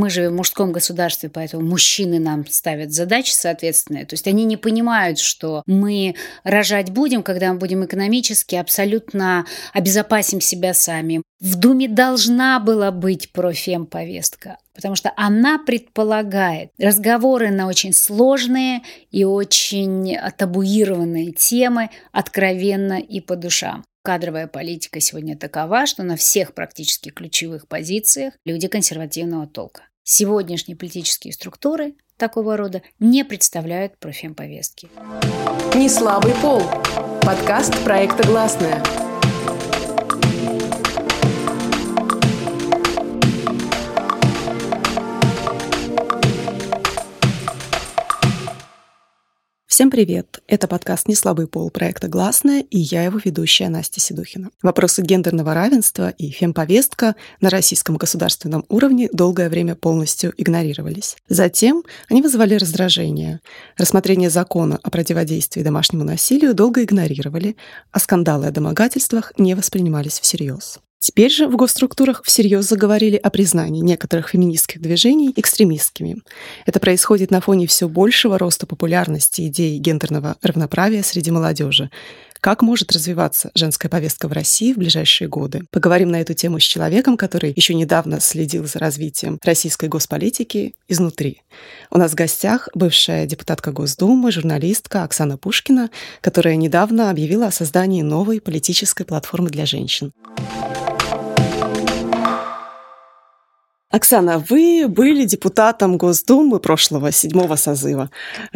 Мы живем в мужском государстве, поэтому мужчины нам ставят задачи соответственные. То есть они не понимают, что мы рожать будем, когда мы будем экономически абсолютно обезопасим себя сами. В Думе должна была быть профем-повестка, потому что она предполагает разговоры на очень сложные и очень табуированные темы, откровенно и по душам. Кадровая политика сегодня такова, что на всех практически ключевых позициях люди консервативного толка. Сегодняшние политические структуры такого рода не представляют профемповестки. Не слабый пол. Подкаст проекта «Гласная». Всем привет! Это подкаст «Не слабый пол» проекта «Гласная» и я его ведущая Настя Седухина. Вопросы гендерного равенства и фемповестка на российском государственном уровне долгое время полностью игнорировались. Затем они вызывали раздражение. Рассмотрение закона о противодействии домашнему насилию долго игнорировали, а скандалы о домогательствах не воспринимались всерьез. Теперь же в госструктурах всерьез заговорили о признании некоторых феминистских движений экстремистскими. Это происходит на фоне все большего роста популярности идеи гендерного равноправия среди молодежи. Как может развиваться женская повестка в России в ближайшие годы? Поговорим на эту тему с человеком, который еще недавно следил за развитием российской госполитики изнутри. У нас в гостях бывшая депутатка Госдумы, журналистка Оксана Пушкина, которая недавно объявила о создании новой политической платформы для женщин. Оксана, вы были депутатом Госдумы прошлого, седьмого созыва.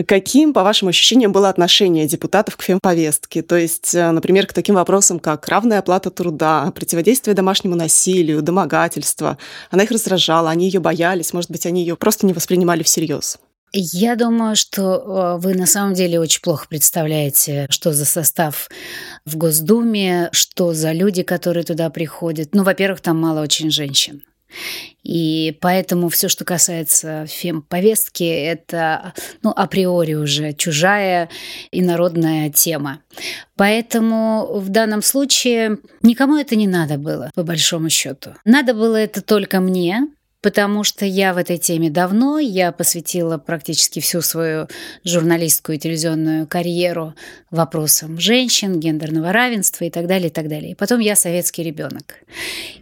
Каким, по вашим ощущениям, было отношение депутатов к фемповестке? То есть, э, например, к таким вопросам, как равная оплата труда, противодействие домашнему насилию, домогательство. Она их раздражала, они ее боялись, может быть, они ее просто не воспринимали всерьез. Я думаю, что э, вы на самом деле очень плохо представляете, что за состав в Госдуме, что за люди, которые туда приходят. Ну, во-первых, там мало очень женщин. И поэтому все, что касается фем-повестки, это ну, априори уже чужая и народная тема. Поэтому в данном случае никому это не надо было, по большому счету. Надо было это только мне, потому что я в этой теме давно, я посвятила практически всю свою журналистскую и телевизионную карьеру вопросам женщин, гендерного равенства и так далее, и так далее. И потом я советский ребенок.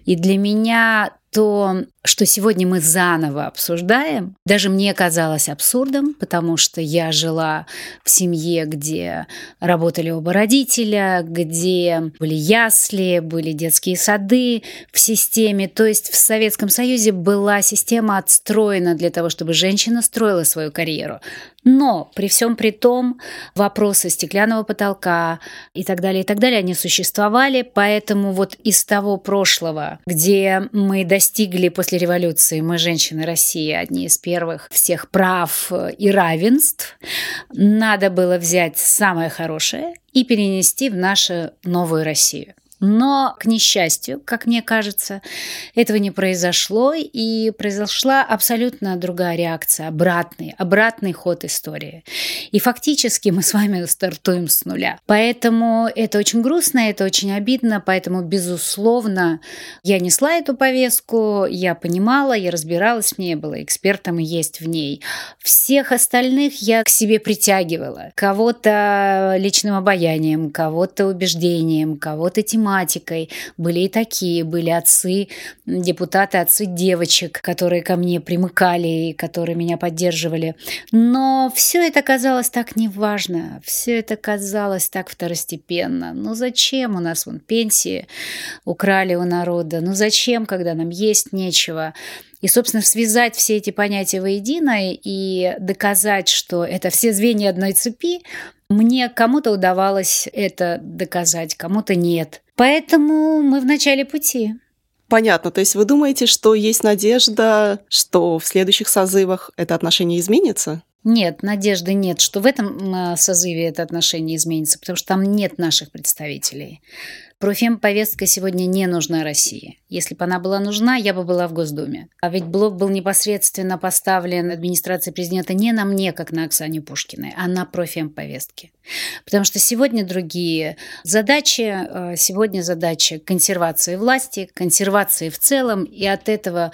И для меня то, что сегодня мы заново обсуждаем, даже мне казалось абсурдом, потому что я жила в семье, где работали оба родителя, где были ясли, были детские сады в системе. То есть в Советском Союзе была система отстроена для того, чтобы женщина строила свою карьеру. Но при всем при том вопросы стеклянного потолка и так далее, и так далее, они существовали, поэтому вот из того прошлого, где мы достигли после революции, мы, женщины России, одни из первых всех прав и равенств, надо было взять самое хорошее и перенести в нашу новую Россию. Но, к несчастью, как мне кажется, этого не произошло, и произошла абсолютно другая реакция, обратный, обратный ход истории. И фактически мы с вами стартуем с нуля. Поэтому это очень грустно, это очень обидно, поэтому, безусловно, я несла эту повестку, я понимала, я разбиралась в ней, была экспертом и есть в ней. Всех остальных я к себе притягивала. Кого-то личным обаянием, кого-то убеждением, кого-то тематикой, тематикой. Были и такие, были отцы, депутаты, отцы девочек, которые ко мне примыкали и которые меня поддерживали. Но все это казалось так неважно, все это казалось так второстепенно. Ну зачем у нас вон пенсии украли у народа? Ну зачем, когда нам есть нечего? И, собственно, связать все эти понятия воедино и доказать, что это все звенья одной цепи, мне кому-то удавалось это доказать, кому-то нет. Поэтому мы в начале пути. Понятно. То есть вы думаете, что есть надежда, что в следующих созывах это отношение изменится? Нет, надежды нет, что в этом а, созыве это отношение изменится, потому что там нет наших представителей. Профем-повестка сегодня не нужна России. Если бы она была нужна, я бы была в Госдуме. А ведь блок был непосредственно поставлен администрацией президента не на мне, как на Оксане Пушкиной, а на профем-повестке. Потому что сегодня другие задачи. А, сегодня задача консервации власти, консервации в целом, и от этого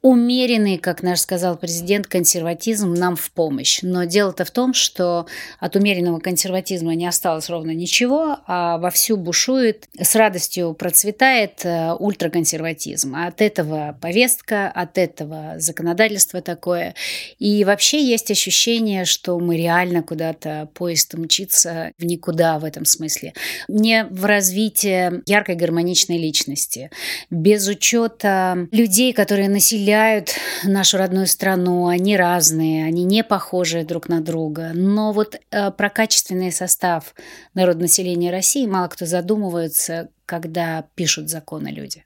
умеренный, как наш сказал президент, консерватизм нам в помощь. Но дело-то в том, что от умеренного консерватизма не осталось ровно ничего, а вовсю бушует, с радостью процветает э, ультраконсерватизм. От этого повестка, от этого законодательство такое. И вообще есть ощущение, что мы реально куда-то поезд мчится в никуда в этом смысле. Не в развитие яркой гармоничной личности, без учета людей, которые населяют нашу родную страну, они разные, они не похожи друг на друга. Но вот э, про качественный состав народонаселения России мало кто задумывается, когда пишут законы люди.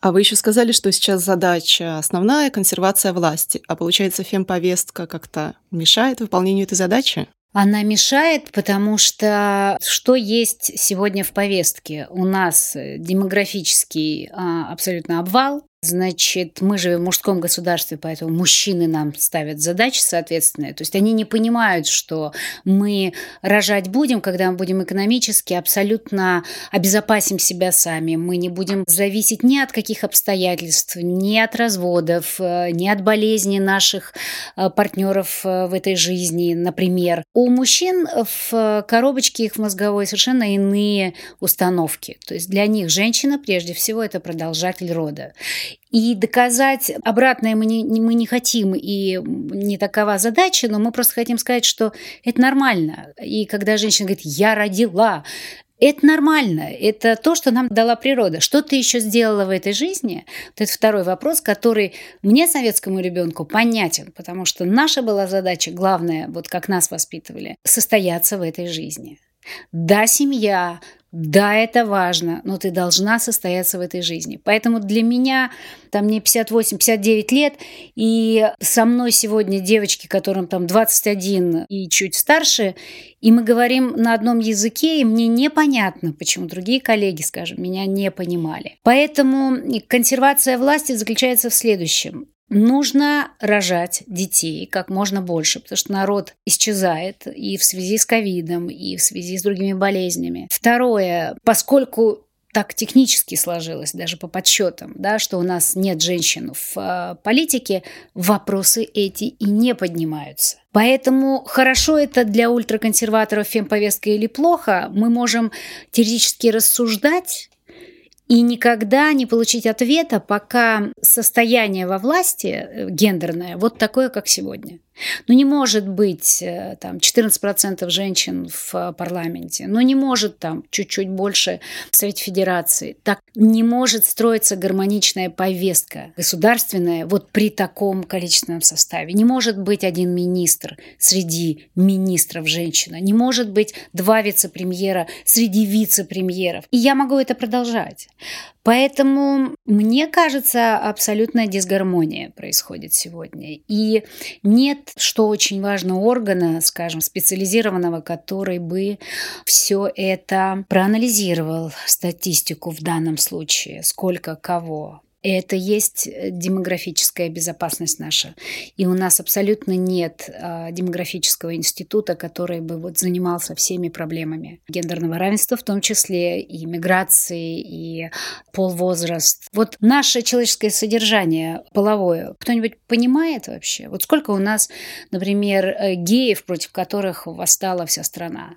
А вы еще сказали, что сейчас задача основная – консервация власти. А получается, фемповестка как-то мешает выполнению этой задачи? Она мешает, потому что что есть сегодня в повестке? У нас демографический а, абсолютно обвал, Значит, мы живем в мужском государстве, поэтому мужчины нам ставят задачи соответственные. То есть они не понимают, что мы рожать будем, когда мы будем экономически абсолютно обезопасим себя сами. Мы не будем зависеть ни от каких обстоятельств, ни от разводов, э, ни от болезни наших э, партнеров э, в этой жизни, например. У мужчин в коробочке их мозговой совершенно иные установки. То есть для них женщина, прежде всего, это продолжатель рода. И доказать обратное мы не, мы не хотим, и не такова задача, но мы просто хотим сказать, что это нормально. И когда женщина говорит «я родила», это нормально, это то, что нам дала природа. Что ты еще сделала в этой жизни? Вот это второй вопрос, который мне, советскому ребенку, понятен, потому что наша была задача, главная, вот как нас воспитывали, состояться в этой жизни. Да, семья, да, это важно, но ты должна состояться в этой жизни. Поэтому для меня, там мне 58-59 лет, и со мной сегодня девочки, которым там 21 и чуть старше, и мы говорим на одном языке, и мне непонятно, почему другие коллеги, скажем, меня не понимали. Поэтому консервация власти заключается в следующем. Нужно рожать детей как можно больше, потому что народ исчезает и в связи с ковидом, и в связи с другими болезнями. Второе, поскольку так технически сложилось, даже по подсчетам, да, что у нас нет женщин в э, политике, вопросы эти и не поднимаются. Поэтому хорошо это для ультраконсерваторов фемповестка или плохо, мы можем теоретически рассуждать, и никогда не получить ответа, пока состояние во власти э, гендерное вот такое, как сегодня. Ну, не может быть э, там 14% женщин в э, парламенте, ну, не может там чуть-чуть больше в Совете Федерации. Так не может строиться гармоничная повестка государственная вот при таком количественном составе. Не может быть один министр среди министров женщина. Не может быть два вице-премьера среди вице-премьеров. И я могу это продолжать. Поэтому, мне кажется, абсолютная дисгармония происходит сегодня. И нет, что очень важно, органа, скажем, специализированного, который бы все это проанализировал, статистику в данном случае, сколько кого, это есть э, демографическая безопасность наша. И у нас абсолютно нет э, демографического института, который бы вот занимался всеми проблемами гендерного равенства, в том числе и миграции, и полвозраст. Вот наше человеческое содержание половое, кто-нибудь понимает вообще? Вот сколько у нас, например, э, геев, против которых восстала вся страна?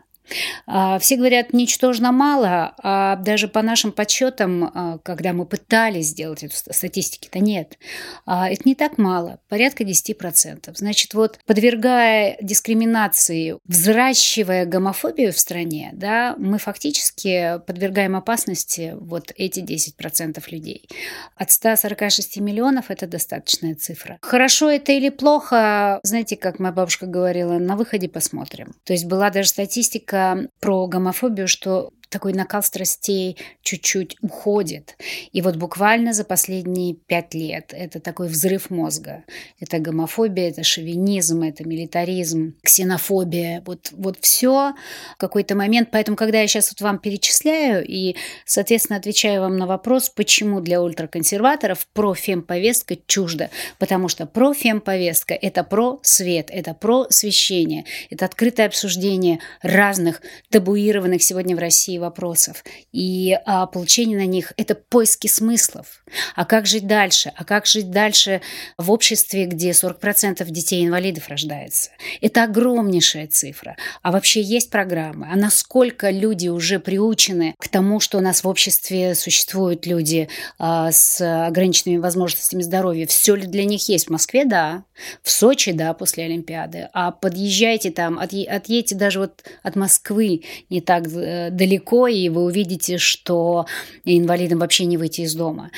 А, все говорят, ничтожно мало, а даже по нашим подсчетам, а, когда мы пытались сделать эту статистику, то нет. А, это не так мало, порядка 10%. Значит, вот подвергая дискриминации, взращивая гомофобию в стране, да, мы фактически подвергаем опасности вот эти 10% людей. От 146 миллионов это достаточная цифра. Хорошо это или плохо, знаете, как моя бабушка говорила, на выходе посмотрим. То есть была даже статистика, про гомофобию, что такой накал страстей чуть-чуть уходит. И вот буквально за последние пять лет это такой взрыв мозга. Это гомофобия, это шовинизм, это милитаризм, ксенофобия. Вот, вот все в какой-то момент. Поэтому, когда я сейчас вот вам перечисляю и, соответственно, отвечаю вам на вопрос, почему для ультраконсерваторов профемповестка чужда. Потому что профемповестка – это про свет, это про освещение, это открытое обсуждение разных табуированных сегодня в России вопросов. И а, получение на них – это поиски смыслов. А как жить дальше? А как жить дальше в обществе, где 40% детей-инвалидов рождается? Это огромнейшая цифра. А вообще есть программы? А насколько люди уже приучены к тому, что у нас в обществе существуют люди а, с ограниченными возможностями здоровья? Все ли для них есть? В Москве – да. В Сочи – да, после Олимпиады. А подъезжайте там, отъедьте даже вот от Москвы не так э, далеко, и вы увидите, что инвалидам вообще не выйти из дома.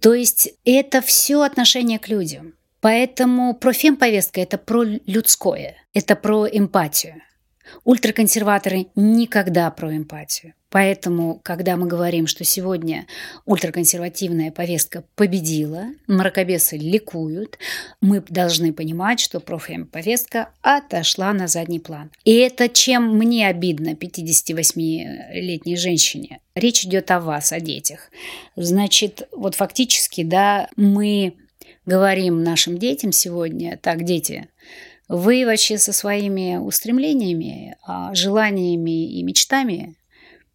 То есть это все отношение к людям. Поэтому про фемповестка – это про людское, это про эмпатию. Ультраконсерваторы никогда про эмпатию. Поэтому, когда мы говорим, что сегодня ультраконсервативная повестка победила, мракобесы ликуют, мы должны понимать, что профем-повестка отошла на задний план. И это чем мне обидно, 58-летней женщине. Речь идет о вас, о детях. Значит, вот фактически, да, мы говорим нашим детям сегодня, так, дети, вы вообще со своими устремлениями, а, желаниями и мечтами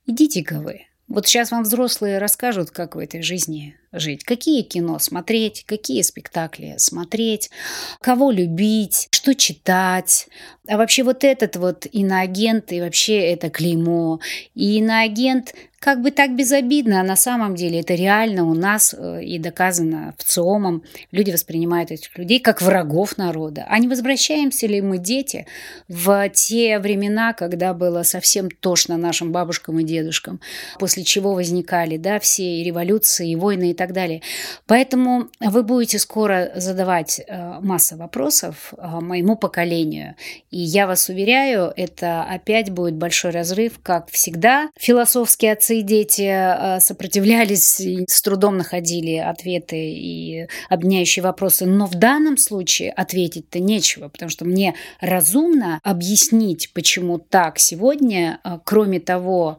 идите-ка вы. Вот сейчас вам взрослые расскажут, как в этой жизни жить. Какие кино смотреть, какие спектакли смотреть, кого любить, что читать. А вообще вот этот вот иноагент и вообще это клеймо. И иноагент как бы так безобидно, а на самом деле это реально у нас э, и доказано в ЦИОМом. Люди воспринимают этих людей как врагов народа. А не возвращаемся ли мы, дети, в те времена, когда было совсем тошно нашим бабушкам и дедушкам, после чего возникали да, все и революции, и войны и так далее. Поэтому вы будете скоро задавать э, массу вопросов э, моему поколению. И я вас уверяю, это опять будет большой разрыв, как всегда. Философские и дети э, сопротивлялись и с трудом находили ответы и объединяющие вопросы. Но в данном случае ответить-то нечего, потому что мне разумно объяснить, почему так сегодня, э, кроме того,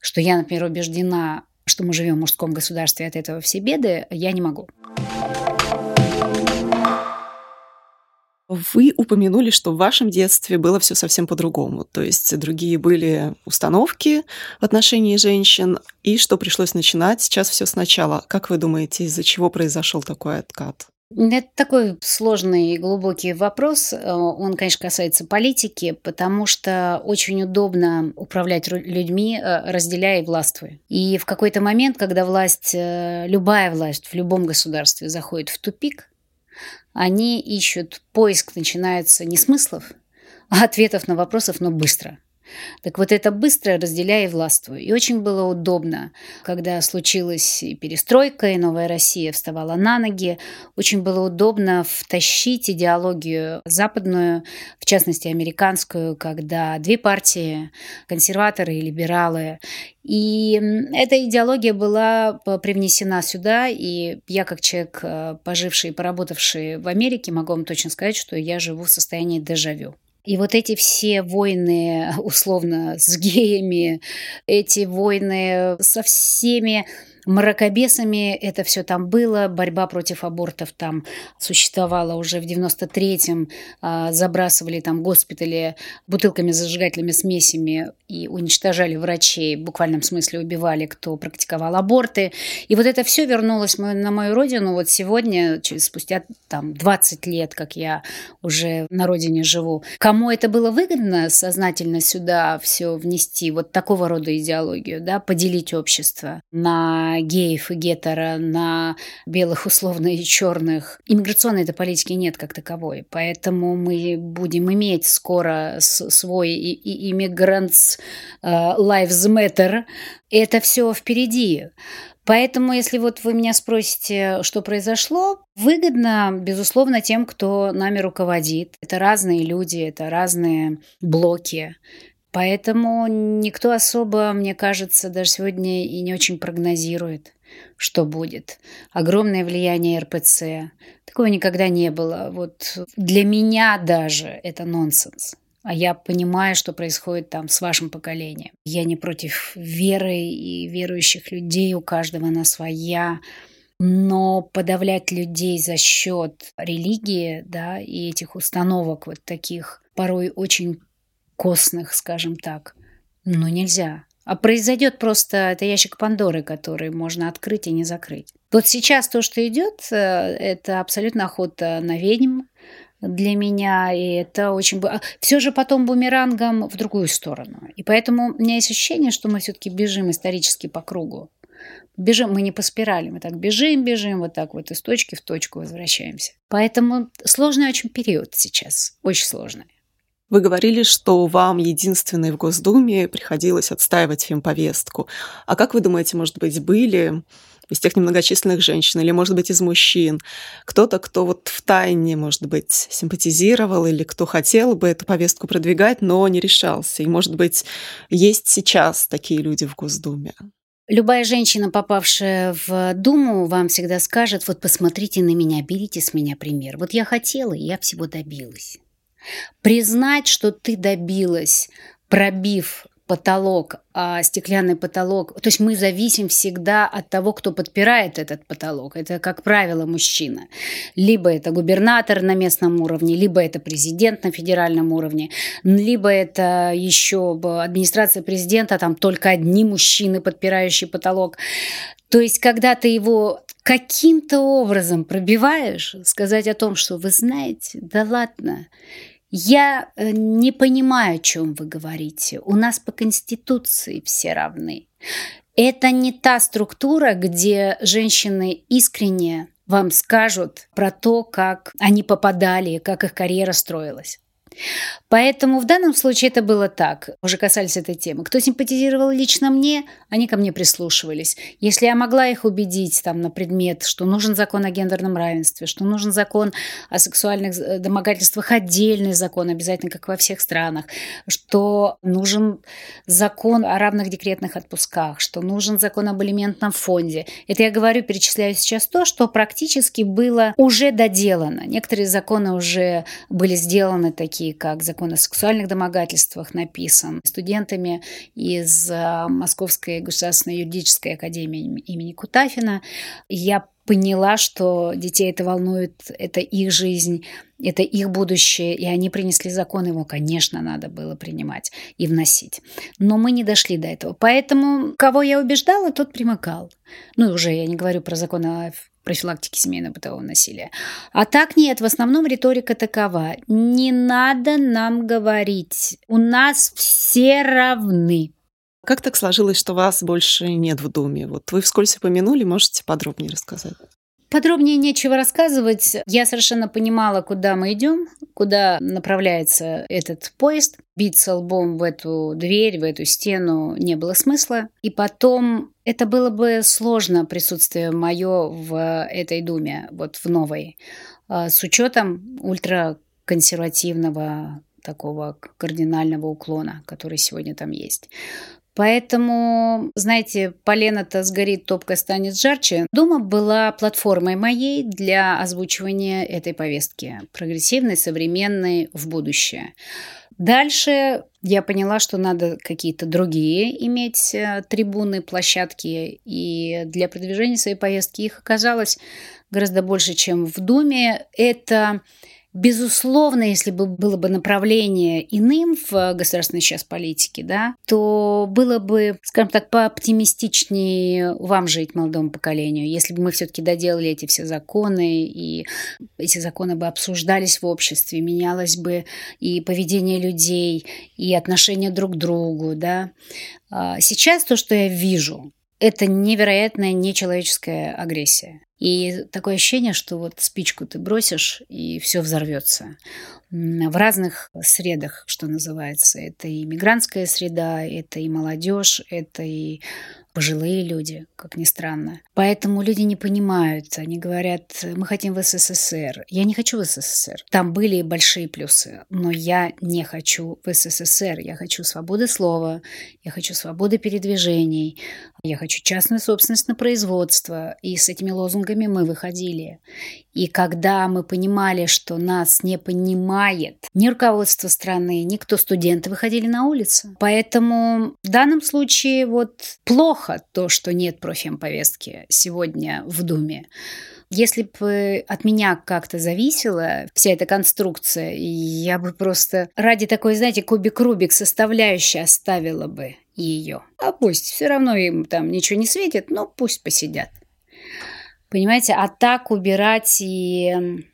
что я, например, убеждена, что мы живем в мужском государстве, от этого все беды, я не могу. Вы упомянули, что в вашем детстве было все совсем по-другому. То есть другие были установки в отношении женщин, и что пришлось начинать сейчас все сначала. Как вы думаете, из-за чего произошел такой откат? Это такой сложный и глубокий вопрос. Он, конечно, касается политики, потому что очень удобно управлять людьми, э, разделяя и властвуя. И в какой-то момент, когда власть, э, любая власть в любом государстве заходит в тупик, они ищут, поиск начинается не смыслов, а ответов на вопросов, но быстро – так вот это быстро разделяя и властвуя. И очень было удобно, когда случилась и перестройка, и новая Россия вставала на ноги. Очень было удобно втащить идеологию западную, в частности американскую, когда две партии, консерваторы и либералы, и эта идеология была привнесена сюда, и я как человек, э, поживший и поработавший в Америке, могу вам точно сказать, что я живу в состоянии дежавю. И вот эти все войны, условно, с геями, эти войны со всеми мракобесами это все там было, борьба против абортов там существовала уже в 93-м, а, забрасывали там госпитали бутылками зажигательными смесями и уничтожали врачей, в буквальном смысле убивали, кто практиковал аборты. И вот это все вернулось на мою родину вот сегодня, через, спустя там 20 лет, как я уже на родине живу. Кому это было выгодно сознательно сюда все внести, вот такого рода идеологию, да, поделить общество на геев и гетеро, на белых условно и черных. Иммиграционной этой политики нет как таковой, поэтому мы будем иметь скоро свой иммигрантс э, Lives Matter. Это все впереди. Поэтому, если вот вы меня спросите, что произошло, выгодно, безусловно, тем, кто нами руководит. Это разные люди, это разные блоки. Поэтому никто особо, мне кажется, даже сегодня и не очень прогнозирует, что будет. Огромное влияние РПЦ. Такого никогда не было. Вот для меня даже это нонсенс. А я понимаю, что происходит там с вашим поколением. Я не против веры и верующих людей, у каждого она своя. Но подавлять людей за счет религии, да, и этих установок вот таких порой очень костных, скажем так. Но нельзя. А произойдет просто это ящик Пандоры, который можно открыть и не закрыть. Вот сейчас то, что идет, э, это абсолютно охота на ведьм для меня, и это очень... Все же потом бумерангом в другую сторону. И поэтому у меня есть ощущение, что мы все-таки бежим исторически по кругу. Бежим, мы не по спирали, мы так бежим, бежим, вот так вот из точки в точку возвращаемся. Поэтому сложный очень период сейчас, очень сложный. Вы говорили, что вам единственной в Госдуме приходилось отстаивать фемповестку. А как вы думаете, может быть, были из тех немногочисленных женщин или, может быть, из мужчин, кто-то, кто вот в тайне, может быть, симпатизировал или кто хотел бы эту повестку продвигать, но не решался. И, может быть, есть сейчас такие люди в Госдуме. Любая женщина, попавшая в Думу, вам всегда скажет, вот посмотрите на меня, берите с меня пример. Вот я хотела, и я всего добилась. Признать, что ты добилась, пробив потолок, а стеклянный потолок. То есть мы зависим всегда от того, кто подпирает этот потолок. Это, как правило, мужчина. Либо это губернатор на местном уровне, либо это президент на федеральном уровне, либо это еще администрация президента, там только одни мужчины, подпирающие потолок. То есть, когда ты его каким-то образом пробиваешь, сказать о том, что вы знаете, да ладно, я э, не понимаю, о чем вы говорите. У нас по Конституции все равны. Это не та структура, где женщины искренне вам скажут про то, как они попадали, как их карьера строилась. Поэтому в данном случае это было так. Уже касались этой темы. Кто симпатизировал лично мне, они ко мне прислушивались. Если я могла их убедить там, на предмет, что нужен закон о гендерном равенстве, что нужен закон о сексуальных э, домогательствах, отдельный закон, обязательно, как во всех странах, что нужен закон о равных декретных отпусках, что нужен закон об алиментном фонде. Это я говорю, перечисляю сейчас то, что практически было уже доделано. Некоторые законы уже были сделаны такие такие как закон о сексуальных домогательствах, написан студентами из э, Московской государственной юридической академии имени Кутафина. Я поняла, что детей это волнует, это их жизнь, это их будущее, и они принесли закон, его, конечно, надо было принимать и вносить. Но мы не дошли до этого. Поэтому кого я убеждала, тот примыкал. Ну, уже я не говорю про закон о профилактики семейного бытового насилия. А так нет, в основном риторика такова. Не надо нам говорить. У нас все равны. Как так сложилось, что вас больше нет в Думе? Вот вы вскользь упомянули, можете подробнее рассказать? Подробнее нечего рассказывать. Я совершенно понимала, куда мы идем, куда направляется этот поезд. Биться лбом в эту дверь, в эту стену не было смысла. И потом это было бы сложно присутствие мое в этой думе, вот в новой, а, с учетом ультраконсервативного такого кардинального уклона, который сегодня там есть. Поэтому, знаете, полено-то сгорит, топка станет жарче. Дума была платформой моей для озвучивания этой повестки. Прогрессивной, современной, в будущее. Дальше я поняла, что надо какие-то другие иметь э, трибуны, площадки. И для продвижения своей повестки их оказалось гораздо больше, чем в Думе. Это Безусловно, если бы было бы направление иным в государственной сейчас политике, да, то было бы, скажем так, пооптимистичнее вам жить, молодому поколению, если бы мы все-таки доделали эти все законы, и эти законы бы обсуждались в обществе, менялось бы и поведение людей, и отношение друг к другу, да. А сейчас то, что я вижу, это невероятная нечеловеческая агрессия. И такое ощущение, что вот спичку ты бросишь, и все взорвется. В разных средах, что называется. Это и мигрантская среда, это и молодежь, это и пожилые люди, как ни странно. Поэтому люди не понимают. Они говорят, мы хотим в СССР. Я не хочу в СССР. Там были большие плюсы, но я не хочу в СССР. Я хочу свободы слова, я хочу свободы передвижений, я хочу частную собственность на производство. И с этими лозунгами мы выходили. И когда мы понимали, что нас не понимает ни руководство страны, ни кто студенты выходили на улицу. Поэтому в данном случае вот плохо то, что нет профем повестки сегодня в Думе. Если бы от меня как-то зависела вся эта конструкция, я бы просто ради такой, знаете, кубик-рубик составляющей оставила бы ее. А пусть, все равно им там ничего не светит, но пусть посидят. Понимаете, а так убирать и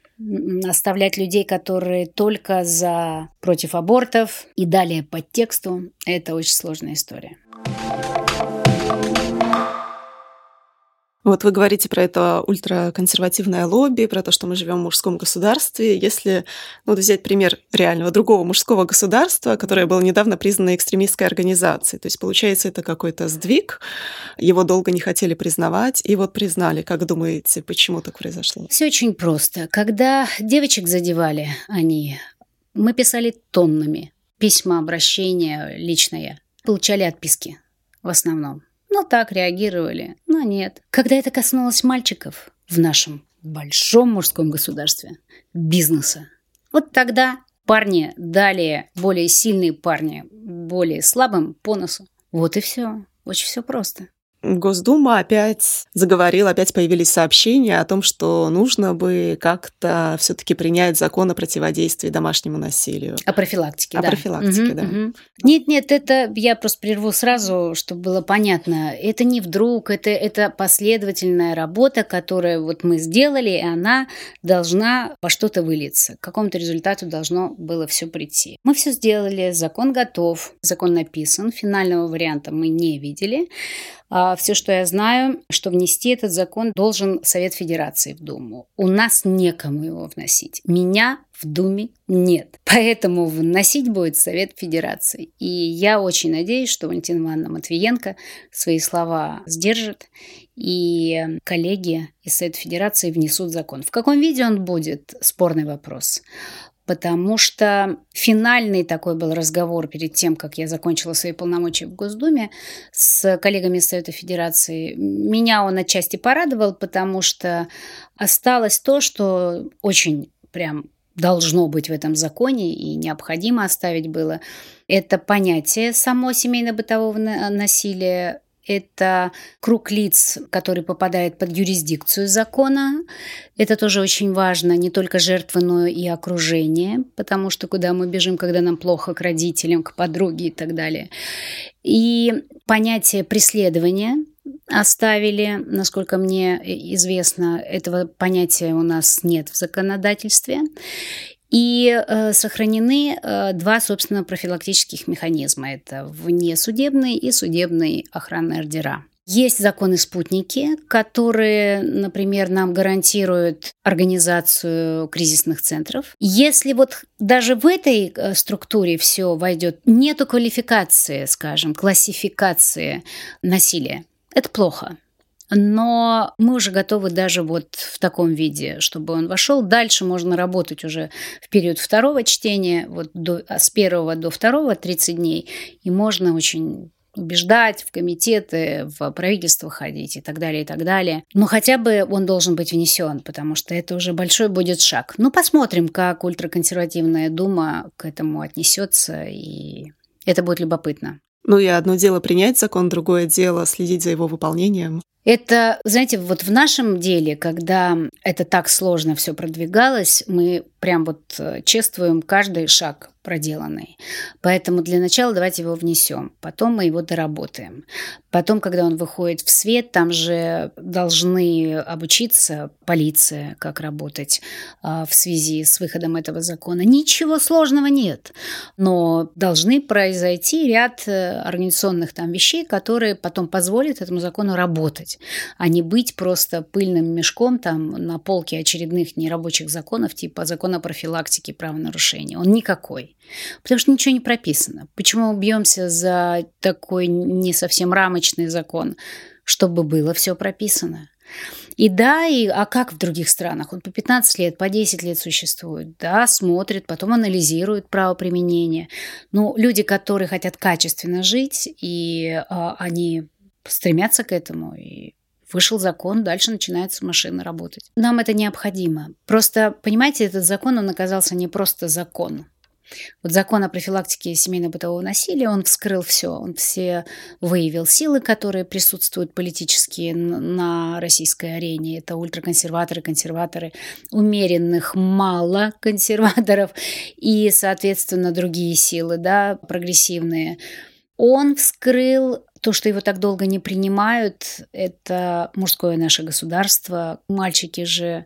оставлять людей, которые только за против абортов и далее по тексту, это очень сложная история. Вот вы говорите про это ультраконсервативное лобби, про то, что мы живем в мужском государстве. Если ну, вот взять пример реального другого мужского государства, которое было недавно признано экстремистской организацией, то есть получается это какой-то сдвиг, его долго не хотели признавать, и вот признали. Как думаете, почему так произошло? Все очень просто. Когда девочек задевали они, мы писали тоннами письма, обращения личные, получали отписки в основном. Ну, так реагировали, но нет. Когда это коснулось мальчиков в нашем большом мужском государстве, бизнеса, вот тогда парни дали более сильные парни более слабым по носу. Вот и все. Очень все просто. Госдума опять заговорила, опять появились сообщения о том, что нужно бы как-то все-таки принять закон о противодействии домашнему насилию. О профилактике, о да. О профилактике, угу, да. Угу. Нет, нет, это я просто прерву сразу, чтобы было понятно. Это не вдруг, это, это последовательная работа, которую вот мы сделали, и она должна по что-то вылиться. К какому-то результату должно было все прийти. Мы все сделали, закон готов, закон написан, финального варианта мы не видели. А, Все, что я знаю, что внести этот закон должен Совет Федерации в Думу. У нас некому его вносить. Меня в Думе нет. Поэтому вносить будет Совет Федерации. И я очень надеюсь, что Валентина Ивановна Матвиенко свои слова сдержит, и коллеги из Совета Федерации внесут закон. В каком виде он будет, спорный вопрос потому что финальный такой был разговор перед тем, как я закончила свои полномочия в Госдуме с коллегами из Совета Федерации. Меня он отчасти порадовал, потому что осталось то, что очень прям должно быть в этом законе и необходимо оставить было. Это понятие само семейно-бытового насилия, это круг лиц, который попадает под юрисдикцию закона. Это тоже очень важно, не только жертвы, но и окружение, потому что куда мы бежим, когда нам плохо, к родителям, к подруге и так далее. И понятие преследования оставили, насколько мне известно, этого понятия у нас нет в законодательстве. И э, сохранены э, два, собственно, профилактических механизма. Это внесудебные и судебные охранные ордера. Есть законы-спутники, которые, например, нам гарантируют организацию кризисных центров. Если вот даже в этой э, структуре все войдет, нету квалификации, скажем, классификации насилия, это плохо но мы уже готовы даже вот в таком виде, чтобы он вошел. Дальше можно работать уже в период второго чтения, вот до, а с первого до второго 30 дней, и можно очень убеждать в комитеты, в правительство ходить и так далее, и так далее. Но хотя бы он должен быть внесен, потому что это уже большой будет шаг. Ну, посмотрим, как ультраконсервативная дума к этому отнесется, и это будет любопытно. Ну и одно дело принять закон, другое дело следить за его выполнением. Это, знаете, вот в нашем деле, когда это так сложно все продвигалось, мы прям вот э, чествуем каждый шаг проделанный. Поэтому для начала давайте его внесем, потом мы его доработаем. Потом, когда он выходит в свет, там же должны обучиться полиция, как работать а, в связи с выходом этого закона. Ничего сложного нет, но должны произойти ряд э, организационных там вещей, которые потом позволят этому закону работать, а не быть просто пыльным мешком там на полке очередных нерабочих законов, типа закона профилактики правонарушений. Он никакой. Потому что ничего не прописано. Почему мы бьемся за такой не совсем рамочный закон? Чтобы было все прописано. И да, и, а как в других странах? Он по 15 лет, по 10 лет существует. Да, смотрит, потом анализирует правоприменение. Но люди, которые хотят качественно жить, и а, они стремятся к этому, и вышел закон, дальше начинается машина работать. Нам это необходимо. Просто, понимаете, этот закон, он оказался не просто закон. Вот закон о профилактике семейно-бытового насилия, он вскрыл все, он все выявил силы, которые присутствуют политические на российской арене. Это ультраконсерваторы, консерваторы, умеренных мало консерваторов и, соответственно, другие силы, да, прогрессивные. Он вскрыл то, что его так долго не принимают, это мужское наше государство. Мальчики же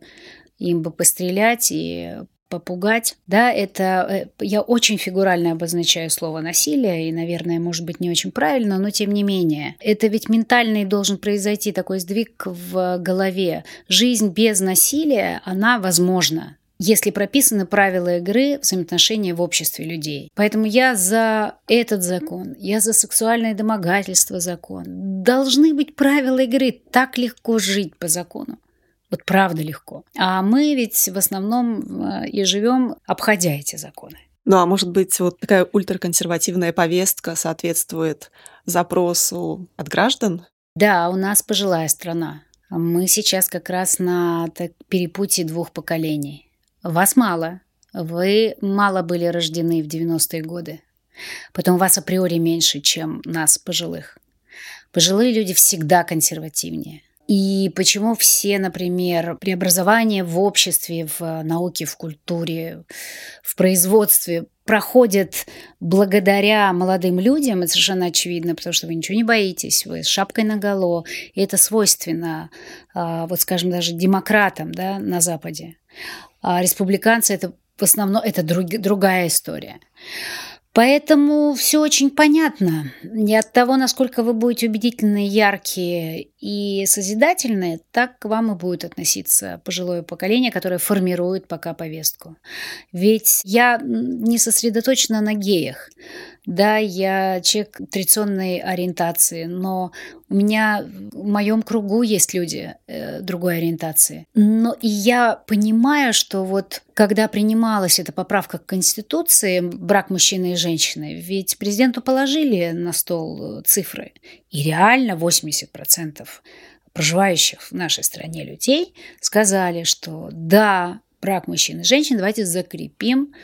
им бы пострелять и попугать. Да, это э, я очень фигурально обозначаю слово насилие, и, наверное, может быть не очень правильно, но тем не менее. Это ведь ментальный должен произойти такой сдвиг в голове. Жизнь без насилия, она возможна если прописаны правила игры взаимоотношения в обществе людей. Поэтому я за этот закон, я за сексуальное домогательство закон. Должны быть правила игры. Так легко жить по закону. Вот правда легко. А мы ведь в основном э, и живем, обходя эти законы. Ну а может быть, вот такая ультраконсервативная повестка соответствует запросу от граждан? Да, у нас пожилая страна. Мы сейчас как раз на перепутье двух поколений. Вас мало. Вы мало были рождены в 90-е годы. Потом вас априори меньше, чем нас, пожилых. Пожилые люди всегда консервативнее. И почему все, например, преобразования в обществе, в науке, в культуре, в производстве проходят благодаря молодым людям, это совершенно очевидно, потому что вы ничего не боитесь, вы с шапкой наголо, и это свойственно, а, вот скажем, даже демократам да, на Западе. А республиканцы это в основном это друг, другая история. Поэтому все очень понятно. И от того, насколько вы будете убедительные, яркие и созидательные, так к вам и будет относиться пожилое поколение, которое формирует пока повестку. Ведь я не сосредоточена на геях. Да, я человек традиционной ориентации, но у меня в моем кругу есть люди э, другой ориентации. Но и я понимаю, что вот когда принималась эта поправка к Конституции, брак мужчины и женщины, ведь президенту положили на стол э, цифры. И реально 80% проживающих в нашей стране людей сказали, что да, брак мужчин и женщин давайте закрепим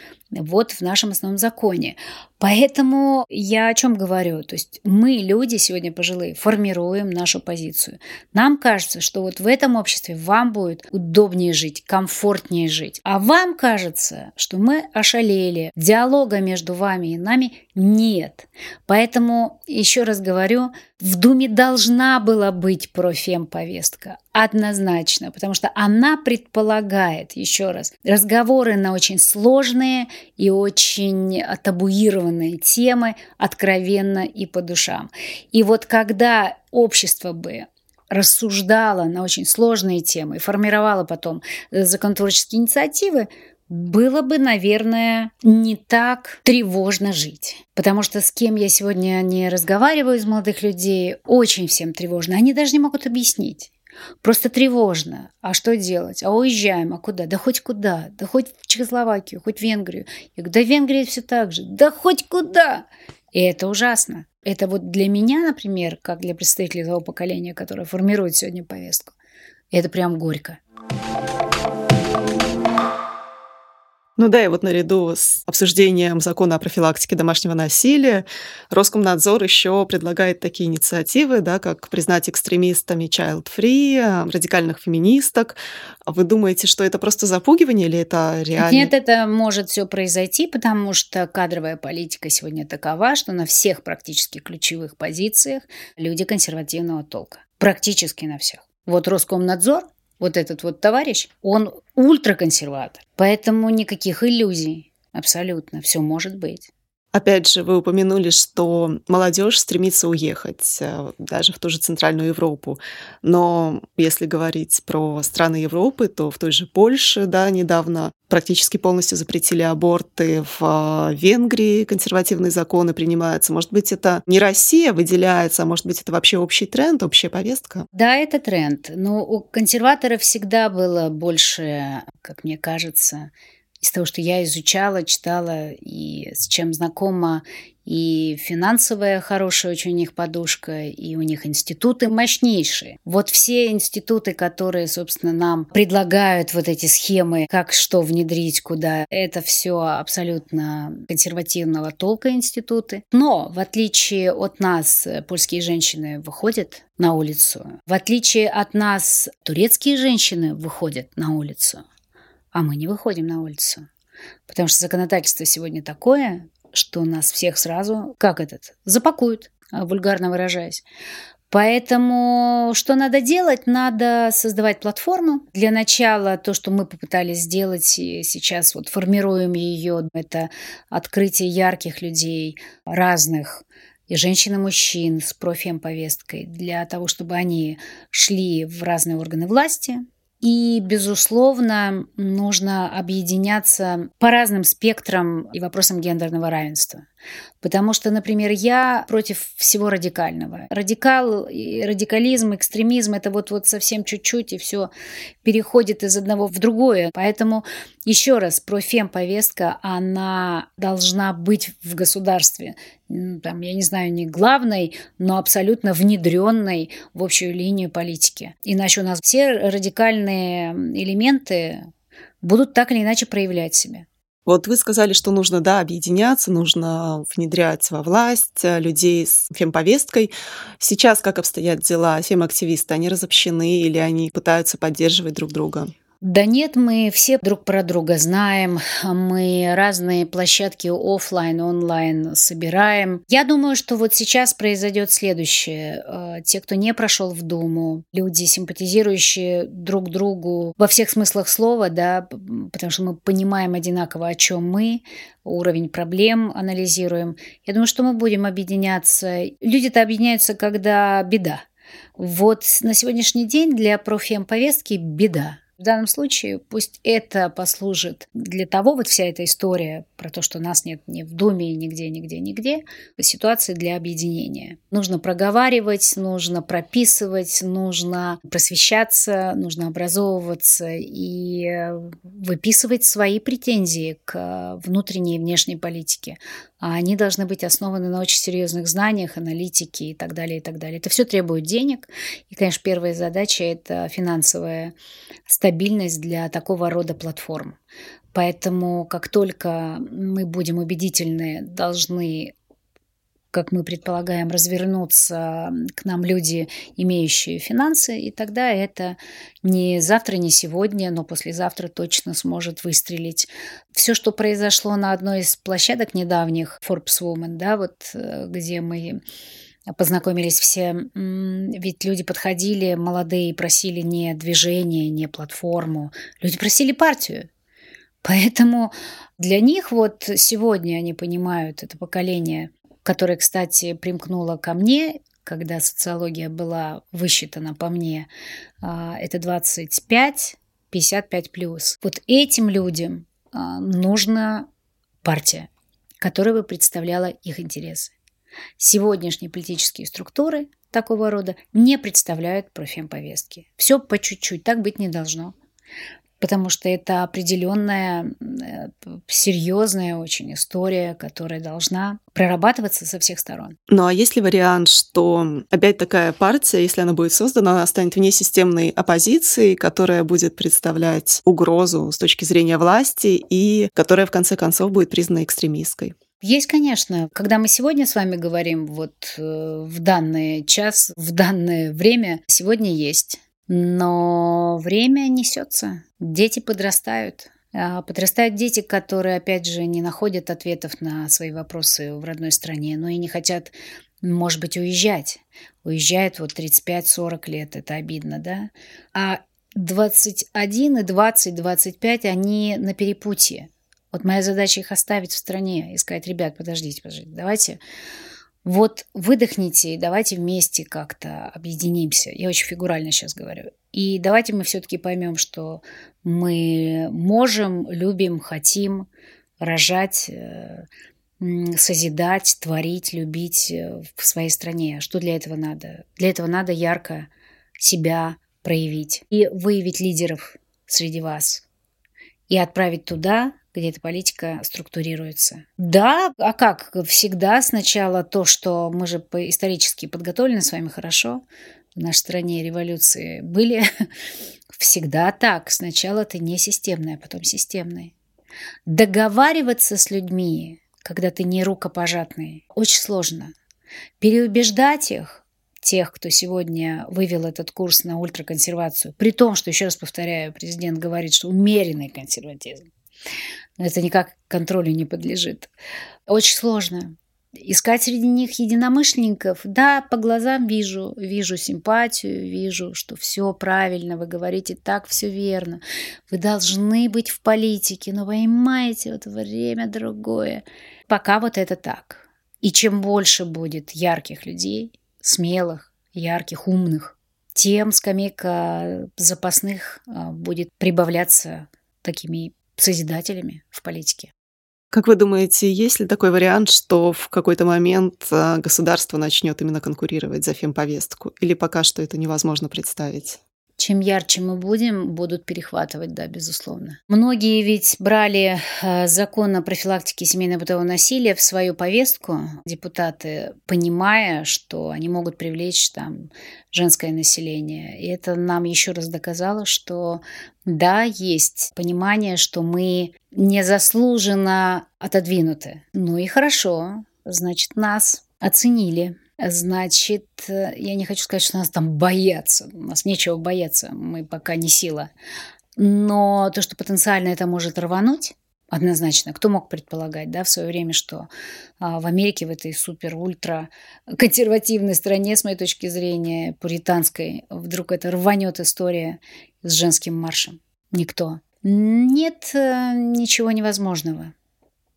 вот в нашем основном законе. Поэтому я о чем говорю? То есть мы, люди сегодня пожилые, формируем нашу позицию. Нам кажется, что вот в этом обществе вам будет удобнее жить, комфортнее жить. А вам кажется, что мы ошалели. Диалога между вами и нами нет. Поэтому, еще раз говорю, в Думе должна была быть профем-повестка. Однозначно. Потому что она предполагает, еще раз, разговоры на очень сложные и очень табуированные темы откровенно и по душам. И вот когда общество бы рассуждало на очень сложные темы и формировало потом законотворческие инициативы, было бы, наверное, не так тревожно жить. Потому что с кем я сегодня не разговариваю из молодых людей, очень всем тревожно. Они даже не могут объяснить. Просто тревожно. А что делать? А уезжаем? А куда? Да хоть куда? Да хоть в Чехословакию, хоть в Венгрию. Я говорю, да в Венгрии все так же. Да хоть куда? И это ужасно. Это вот для меня, например, как для представителей того поколения, которое формирует сегодня повестку, это прям горько. Ну да, и вот наряду с обсуждением закона о профилактике домашнего насилия Роскомнадзор еще предлагает такие инициативы, да, как признать экстремистами child-free, радикальных феминисток. Вы думаете, что это просто запугивание или это реально? Нет, это может все произойти, потому что кадровая политика сегодня такова, что на всех практически ключевых позициях люди консервативного толка. Практически на всех. Вот Роскомнадзор вот этот вот товарищ, он ультраконсерватор. Поэтому никаких иллюзий. Абсолютно. Все может быть. Опять же, вы упомянули, что молодежь стремится уехать э, даже в ту же Центральную Европу. Но если говорить про страны Европы, то в той же Польше, да, недавно практически полностью запретили аборты. В э, Венгрии консервативные законы принимаются. Может быть, это не Россия выделяется, а может быть, это вообще общий тренд, общая повестка? Да, это тренд. Но у консерваторов всегда было больше, как мне кажется, из того, что я изучала, читала и с чем знакома и финансовая хорошая очень у них подушка, и у них институты мощнейшие. Вот все институты, которые, собственно, нам предлагают вот эти схемы, как что внедрить, куда, это все абсолютно консервативного толка институты. Но, в отличие от нас, польские женщины выходят на улицу. В отличие от нас, турецкие женщины выходят на улицу, а мы не выходим на улицу. Потому что законодательство сегодня такое, что нас всех сразу, как этот, запакуют, а, вульгарно выражаясь. Поэтому что надо делать? Надо создавать платформу. Для начала то, что мы попытались сделать, и сейчас вот формируем ее, это открытие ярких людей, разных, и женщин и мужчин с профем-повесткой, для того, чтобы они шли в разные органы власти, и, безусловно, нужно объединяться по разным спектрам и вопросам гендерного равенства. Потому что, например, я против всего радикального. Радикал, радикализм, экстремизм – это вот, вот совсем чуть-чуть, и все переходит из одного в другое. Поэтому, еще раз, профем-повестка, она должна быть в государстве. Там, я не знаю, не главной, но абсолютно внедренной в общую линию политики. Иначе у нас все радикальные элементы будут так или иначе проявлять себя. Вот вы сказали, что нужно, да, объединяться, нужно внедрять во власть э, людей с фемповесткой. Сейчас как обстоят дела? Фемактивисты, они разобщены или они пытаются поддерживать друг друга? Да нет, мы все друг про друга знаем, мы разные площадки офлайн, онлайн собираем. Я думаю, что вот сейчас произойдет следующее. Э, те, кто не прошел в Думу, люди, симпатизирующие друг другу во всех смыслах слова, да, потому что мы понимаем одинаково, о чем мы, уровень проблем анализируем. Я думаю, что мы будем объединяться. Люди-то объединяются, когда беда. Вот на сегодняшний день для профем-повестки беда. В данном случае пусть это послужит для того, вот вся эта история про то, что нас нет ни в Думе, нигде, нигде, нигде, ситуация для объединения. Нужно проговаривать, нужно прописывать, нужно просвещаться, нужно образовываться и выписывать свои претензии к внутренней и внешней политике. А они должны быть основаны на очень серьезных знаниях, аналитике и так далее, и так далее. Это все требует денег. И, конечно, первая задача – это финансовая стабильность для такого рода платформ. Поэтому, как только мы будем убедительны, должны как мы предполагаем, развернуться к нам люди, имеющие финансы, и тогда это не завтра, не сегодня, но послезавтра точно сможет выстрелить. Все, что произошло на одной из площадок недавних, Forbes Woman, да, вот э, где мы познакомились все, ведь люди подходили, молодые, просили не движение, не платформу, люди просили партию. Поэтому для них вот сегодня они понимают, это поколение, которая, кстати, примкнула ко мне, когда социология была высчитана по мне, а, это 25, 55 плюс. Вот этим людям а, нужна партия, которая бы представляла их интересы. Сегодняшние политические структуры такого рода не представляют профемповестки. Все по чуть-чуть, так быть не должно потому что это определенная э, серьезная очень история, которая должна прорабатываться со всех сторон. Ну а есть ли вариант, что опять такая партия, если она будет создана, она станет вне системной оппозиции, которая будет представлять угрозу с точки зрения власти и которая в конце концов будет признана экстремистской? Есть, конечно. Когда мы сегодня с вами говорим вот э, в данный час, в данное время, сегодня есть. Но время несется. Дети подрастают. А, подрастают дети, которые, опять же, не находят ответов на свои вопросы в родной стране, но и не хотят, может быть, уезжать. Уезжают вот 35-40 лет, это обидно, да? А 21 и 20, 25, они на перепутье. Вот моя задача их оставить в стране и сказать, ребят, подождите, подождите, давайте вот выдохните и давайте вместе как-то объединимся. Я очень фигурально сейчас говорю. И давайте мы все-таки поймем, что мы можем, любим, хотим рожать, э, созидать, творить, любить э, в своей стране. Что для этого надо? Для этого надо ярко себя проявить и выявить лидеров среди вас и отправить туда, где эта политика структурируется. Да, а как? Всегда сначала то, что мы же исторически подготовлены с вами хорошо, в нашей стране революции были всегда так. Сначала ты не системный, а потом системный. Договариваться с людьми, когда ты не рукопожатный, очень сложно. Переубеждать их, тех, кто сегодня вывел этот курс на ультраконсервацию, при том, что, еще раз повторяю, президент говорит, что умеренный консерватизм, это никак контролю не подлежит. Очень сложно. Искать среди них единомышленников, да, по глазам вижу, вижу симпатию, вижу, что все правильно, вы говорите так, все верно. Вы должны быть в политике, но понимаете, вот время другое. Пока вот это так. И чем больше будет ярких людей, смелых, ярких, умных, тем скамейка запасных а, будет прибавляться такими созидателями в политике. Как вы думаете, есть ли такой вариант, что в какой-то момент а, государство начнет именно конкурировать за фемповестку? Или пока что это невозможно представить? Чем ярче мы будем, будут перехватывать, да, безусловно. Многие ведь брали э, закон о профилактике семейного бытового насилия в свою повестку, депутаты, понимая, что они могут привлечь там женское население. И это нам еще раз доказало, что да, есть понимание, что мы незаслуженно отодвинуты. Ну и хорошо, значит, нас оценили Значит, э, я не хочу сказать, что нас там боятся. У нас нечего бояться, мы пока не сила. Но то, что потенциально это может рвануть, однозначно. Кто мог предполагать, да, в свое время, что а, в Америке, в этой супер-ультра консервативной стране, с моей точки зрения, пуританской, вдруг это рванет история с женским маршем? Никто. Нет э, ничего невозможного.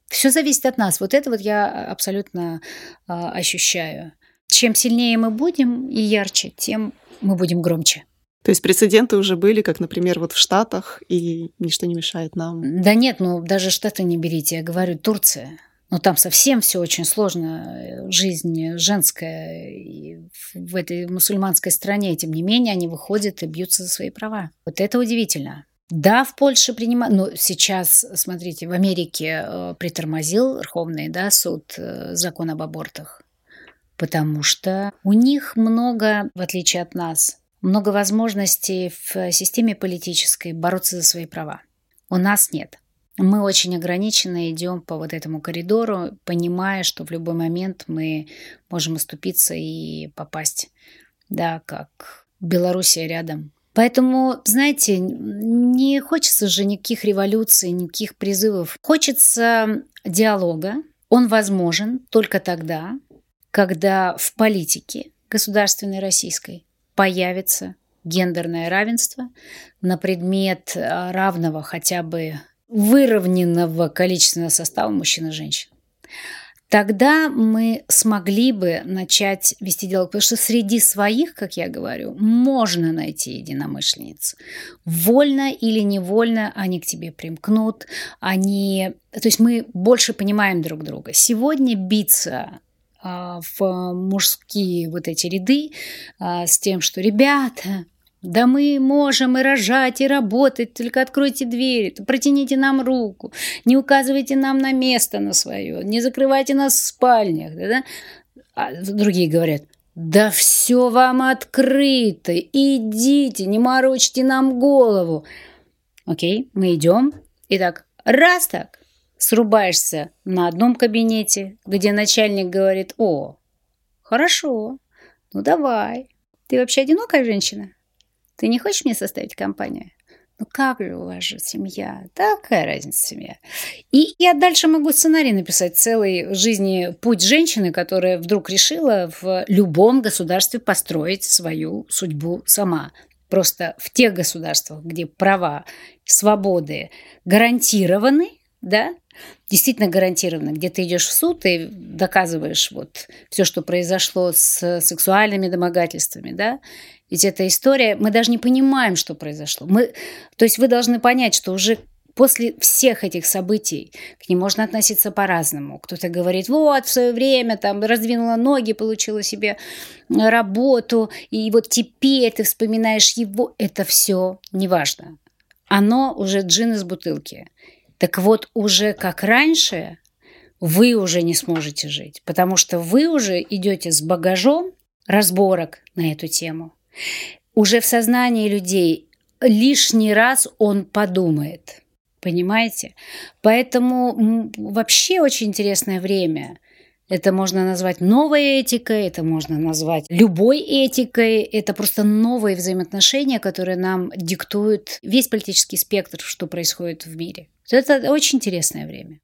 Все зависит от нас. Вот это вот я абсолютно а, ощущаю. Чем сильнее мы будем и ярче, тем мы будем громче. То есть прецеденты уже были, как, например, вот в Штатах, и ничто не мешает нам. Да нет, ну даже Штаты не берите, я говорю Турция. Но там совсем все очень сложно. Жизнь женская в этой мусульманской стране. Тем не менее, они выходят и бьются за свои права. Вот это удивительно. Да, в Польше принимают, но сейчас, смотрите, в Америке э, притормозил Верховный да, суд э, закон об абортах потому что у них много, в отличие от нас, много возможностей в системе политической бороться за свои права. У нас нет. Мы очень ограниченно идем по вот этому коридору, понимая, что в любой момент мы можем оступиться и попасть, да, как Белоруссия рядом. Поэтому, знаете, не хочется же никаких революций, никаких призывов. Хочется диалога. Он возможен только тогда, когда в политике государственной российской появится гендерное равенство на предмет а, равного хотя бы выровненного количественного состава мужчин и женщин. Тогда мы смогли бы начать вести диалог, потому что среди своих, как я говорю, можно найти единомышленниц. Вольно или невольно они к тебе примкнут, они... То есть мы больше понимаем друг друга. Сегодня биться в мужские вот эти ряды а, с тем, что ребята, да мы можем и рожать, и работать, только откройте двери, протяните нам руку, не указывайте нам на место на свое, не закрывайте нас в спальнях. Да, да? А другие говорят, да все вам открыто, идите, не морочьте нам голову. Окей, мы идем. Итак, раз так, срубаешься на одном кабинете, где начальник говорит, о, хорошо, ну давай. Ты вообще одинокая женщина? Ты не хочешь мне составить компанию? Ну как же у вас же семья? Такая разница семья. И я дальше могу сценарий написать целый жизни путь женщины, которая вдруг решила в любом государстве построить свою судьбу сама. Просто в тех государствах, где права, свободы гарантированы, да, действительно гарантированно, где ты идешь в суд и доказываешь вот все, что произошло с сексуальными домогательствами, да, ведь эта история, мы даже не понимаем, что произошло. Мы, то есть вы должны понять, что уже после всех этих событий к ним можно относиться по-разному. Кто-то говорит, вот, в свое время там раздвинула ноги, получила себе работу, и вот теперь ты вспоминаешь его. Это все неважно. Оно уже джин из бутылки. Так вот, уже как раньше, вы уже не сможете жить, потому что вы уже идете с багажом разборок на эту тему. Уже в сознании людей лишний раз он подумает. Понимаете? Поэтому вообще очень интересное время. Это можно назвать новой этикой, это можно назвать любой этикой. Это просто новые взаимоотношения, которые нам диктуют весь политический спектр, что происходит в мире. Это очень интересное время.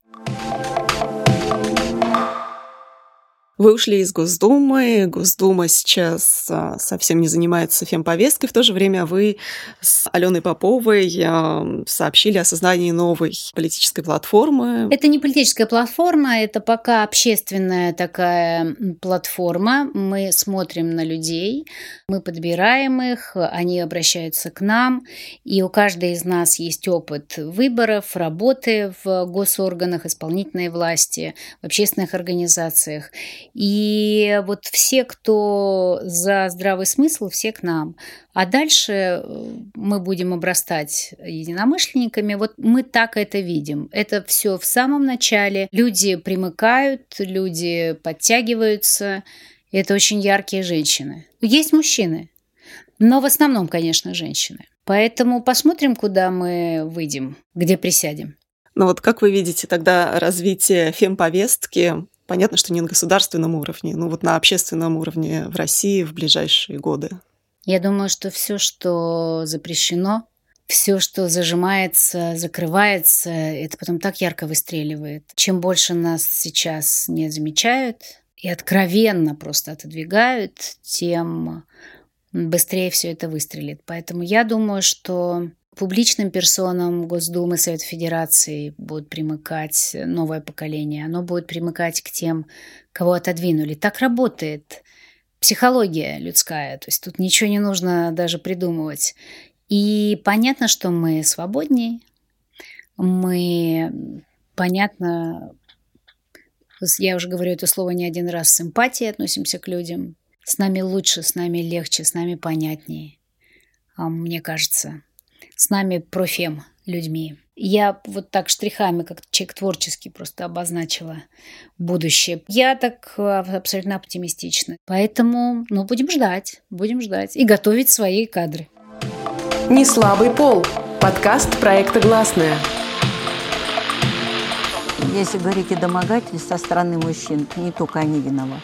Вы ушли из Госдумы, Госдума сейчас а, совсем не занимается фемповесткой, в то же время вы с Аленой Поповой а, сообщили о создании новой политической платформы. Это не политическая платформа, это пока общественная такая платформа. Мы смотрим на людей, мы подбираем их, они обращаются к нам, и у каждой из нас есть опыт выборов, работы в госорганах, исполнительной власти, в общественных организациях. И вот все, кто за здравый смысл, все к нам. А дальше э, мы будем обрастать единомышленниками. Вот мы так это видим. Это все в самом начале. Люди примыкают, люди подтягиваются. Это очень яркие женщины. Есть мужчины, но в основном, конечно, женщины. Поэтому посмотрим, куда мы выйдем, где присядем. Ну вот как вы видите тогда развитие фемповестки Понятно, что не на государственном уровне, но вот на общественном уровне в России в ближайшие годы. Я думаю, что все, что запрещено, все, что зажимается, закрывается, это потом так ярко выстреливает. Чем больше нас сейчас не замечают и откровенно просто отодвигают, тем быстрее все это выстрелит. Поэтому я думаю, что публичным персонам Госдумы, Совета Федерации будет примыкать новое поколение. Оно будет примыкать к тем, кого отодвинули. Так работает психология людская. То есть тут ничего не нужно даже придумывать. И понятно, что мы свободнее. Мы, понятно, я уже говорю это слово не один раз, с эмпатией относимся к людям. С нами лучше, с нами легче, с нами понятнее. А мне кажется, с нами профем людьми. Я вот так штрихами, как человек творческий, просто обозначила будущее. Я так а, абсолютно оптимистична. Поэтому, ну, будем ждать, будем ждать и готовить свои кадры. Не слабый пол. Подкаст проекта «Гласная». Если говорить о домогательстве со стороны мужчин, не только они виноваты.